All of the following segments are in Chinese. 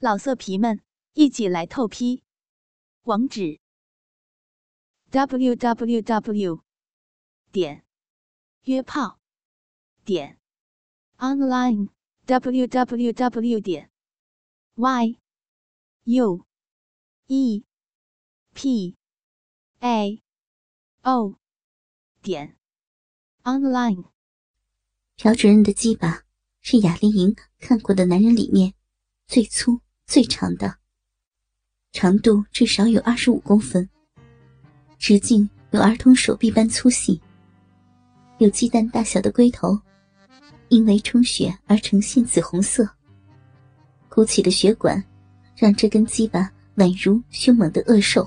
老色皮们，一起来透批！网址：w w w 点约炮点 online w w w 点 y u e p a o 点 online。朴主任的鸡巴是雅丽莹看过的男人里面最粗。最长的，长度至少有二十五公分，直径有儿童手臂般粗细，有鸡蛋大小的龟头，因为充血而呈现紫红色。鼓起的血管，让这根鸡巴宛如凶猛的恶兽。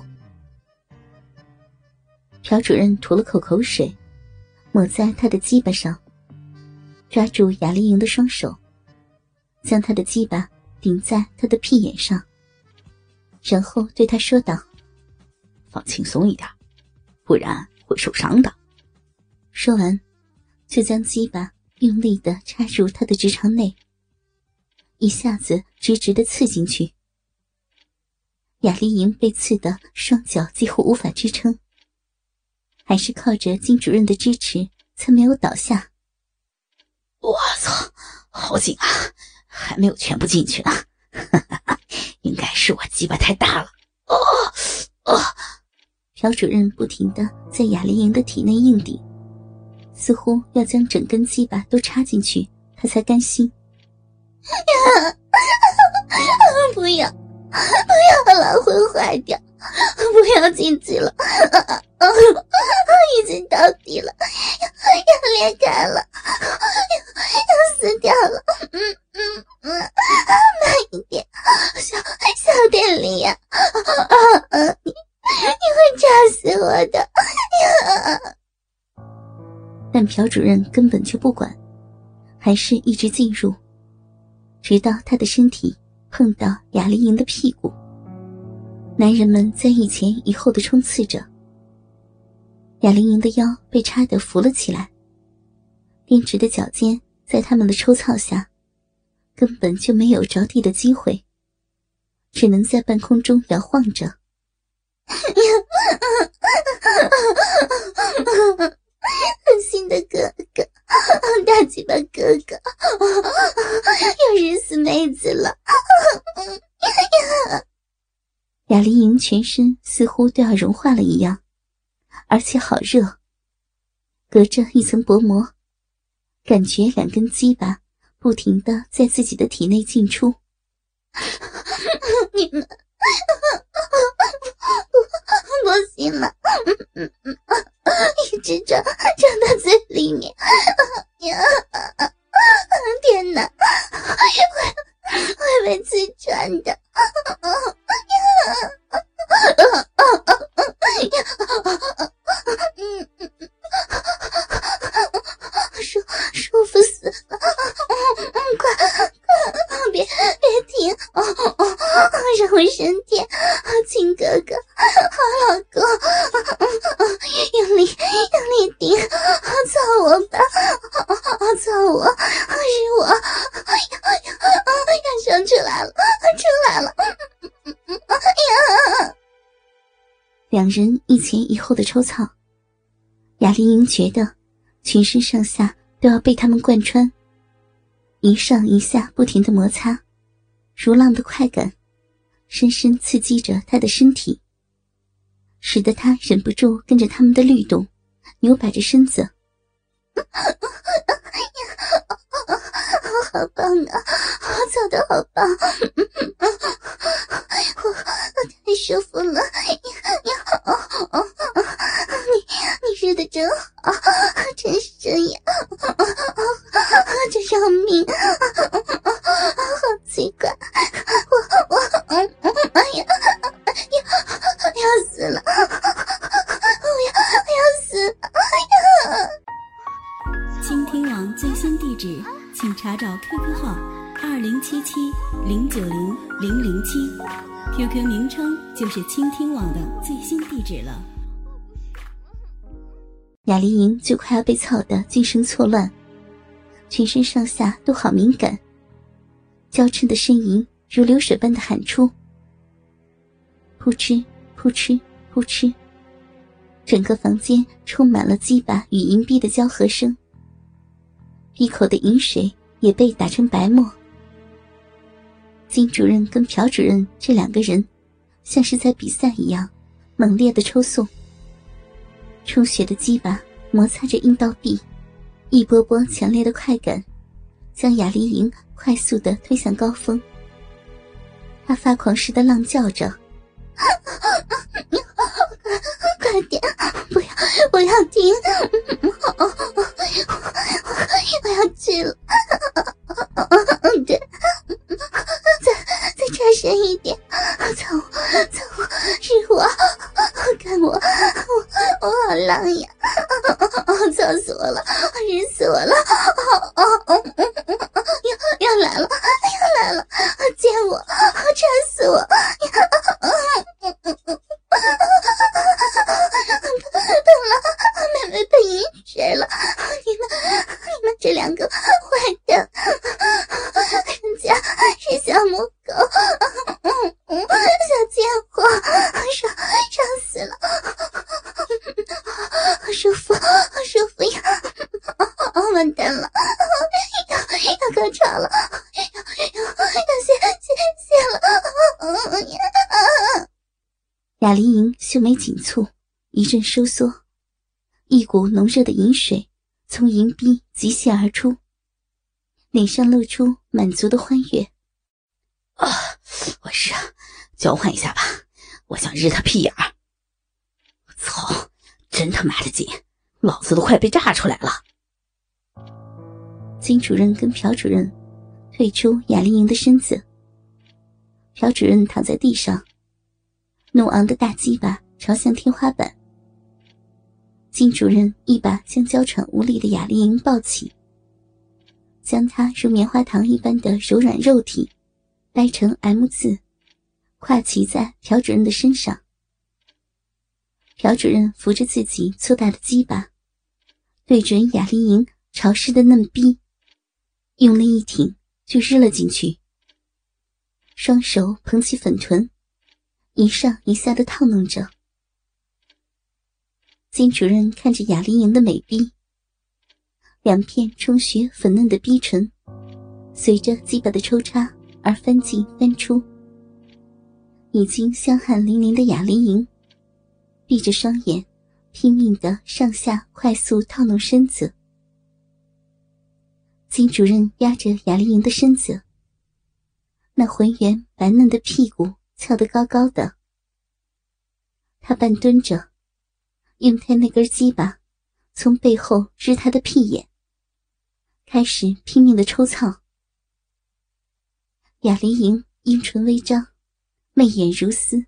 朴主任吐了口口水，抹在他的鸡巴上，抓住雅丽莹的双手，将他的鸡巴。顶在他的屁眼上，然后对他说道：“放轻松一点，不然会受伤的。”说完，就将鸡巴用力的插入他的直肠内，一下子直直的刺进去。雅丽莹被刺得双脚几乎无法支撑，还是靠着金主任的支持才没有倒下。我操，好紧啊！还没有全部进去呢，应该是我鸡巴太大了。哦哦，朴主任不停的在雅丽莹的体内硬顶，似乎要将整根鸡巴都插进去，他才甘心。不要，不要了，会坏掉！不要进去了，已经到底了，要裂开了，要死掉了。嗯嗯嗯，慢一点，小小点力呀！你你会炸死我的！但朴主任根本就不管，还是一直进入，直到他的身体碰到雅丽莹的屁股。男人们在一前一后的冲刺着，雅玲莹的腰被插得浮了起来，编直的脚尖在他们的抽操下，根本就没有着地的机会，只能在半空中摇晃着。狠心的哥哥，大鸡巴哥哥，又日死妹子了。雅丽莹全身似乎都要融化了一样，而且好热。隔着一层薄膜，感觉两根鸡巴不停的在自己的体内进出。你 们不不行了，一直转转到嘴里面。天哪，会会被刺穿的。舒舒服死了！快快别别停！让我升天！亲哥哥，好老公，用力用力顶！操我吧！操我！是我！要生出来了！出来了！两人一前一后的抽草，雅丽英觉得全身上下都要被他们贯穿，一上一下不停的摩擦，如浪的快感，深深刺激着他的身体，使得他忍不住跟着他们的律动，扭摆着身子。好棒啊！我操的好棒，我我太舒服了。你好，你你热的真好，请查找 QQ 号二零七七零九零零零七，QQ 名称就是倾听网的最新地址了。雅丽莹就快要被操得精神错乱，全身上下都好敏感，娇嗔的呻吟如流水般的喊出。扑哧扑哧扑哧，整个房间充满了鸡巴与银币的交合声。一口的银水也被打成白沫。金主任跟朴主任这两个人，像是在比赛一样，猛烈的抽送。充血的鸡巴摩擦着阴道壁，一波波强烈的快感，将雅丽莹快速的推向高峰。她发狂似的浪叫着。快点！不要，不要停！要来了！要来了！见我！馋死我！雅丽莹秀眉紧蹙，一阵收缩，一股浓热的银水从银壁急泻而出，脸上露出满足的欢悦。啊，我是交换一下吧，我想日他屁眼儿。操，真他妈的紧，老子都快被炸出来了。金主任跟朴主任退出雅丽莹的身子，朴主任躺在地上。怒昂的大鸡巴朝向天花板，金主任一把将娇喘无力的雅丽莹抱起，将她如棉花糖一般的柔软肉体掰成 M 字，跨骑在朴主任的身上。朴主任扶着自己粗大的鸡巴，对准雅丽莹潮湿的嫩逼，用力一挺就日了进去，双手捧起粉臀。一上一下的套弄着，金主任看着雅丽莹的美臂，两片充血粉嫩的逼唇，随着鸡巴的抽插而翻进翻出。已经香汗淋漓的雅丽莹，闭着双眼，拼命的上下快速套弄身子。金主任压着雅丽莹的身子，那浑圆白嫩的屁股。翘得高高的，他半蹲着，用他那根鸡巴从背后支他的屁眼，开始拼命的抽操。雅丽莹阴唇微张，媚眼如丝，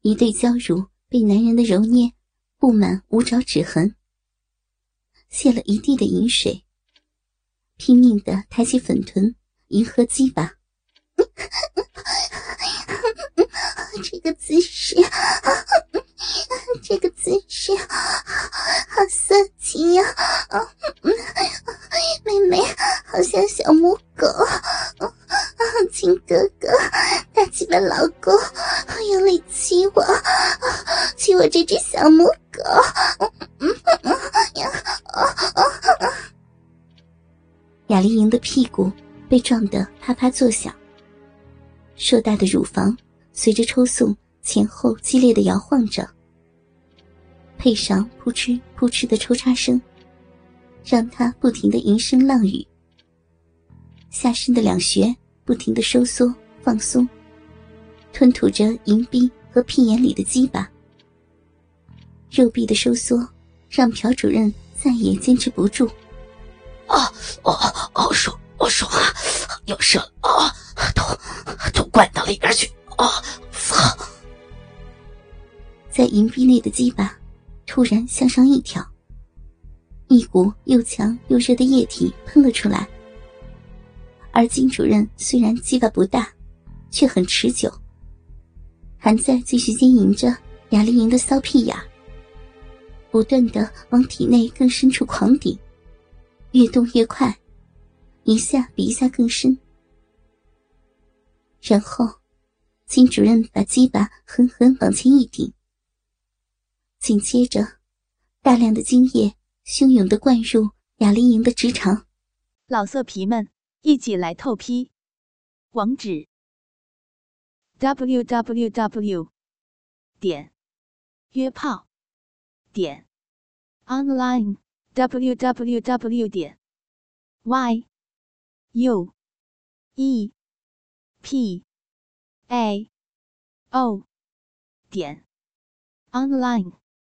一对娇乳被男人的揉捏，布满五爪指痕，泄了一地的饮水，拼命的抬起粉臀迎合鸡巴。这个姿势，这个姿势好色情呀！妹妹好像小母狗，亲哥哥，大气的老公，用力亲我，亲我这只小母狗。雅丽莹的屁股被撞得啪啪作响。硕大的乳房随着抽送前后激烈的摇晃着，配上扑哧扑哧的抽插声，让他不停的吟声浪语。下身的两穴不停的收缩放松，吞吐着银币和屁眼里的鸡巴。肉壁的收缩让朴主任再也坚持不住。啊哦哦爽哦爽啊，要射了啊！都都灌到里边去！啊！操！在银币内的鸡巴突然向上一挑，一股又强又热的液体喷了出来。而金主任虽然鸡巴不大，却很持久，还在继续经营着雅丽莹的骚屁眼，不断的往体内更深处狂顶，越动越快，一下比一下更深。然后，金主任把鸡巴狠狠往前一顶，紧接着，大量的精液汹涌的灌入雅丽莹的直肠。老色皮们，一起来透批！网址：w w w 点约炮点 online w w w 点 y u e p a. O. 点。Online。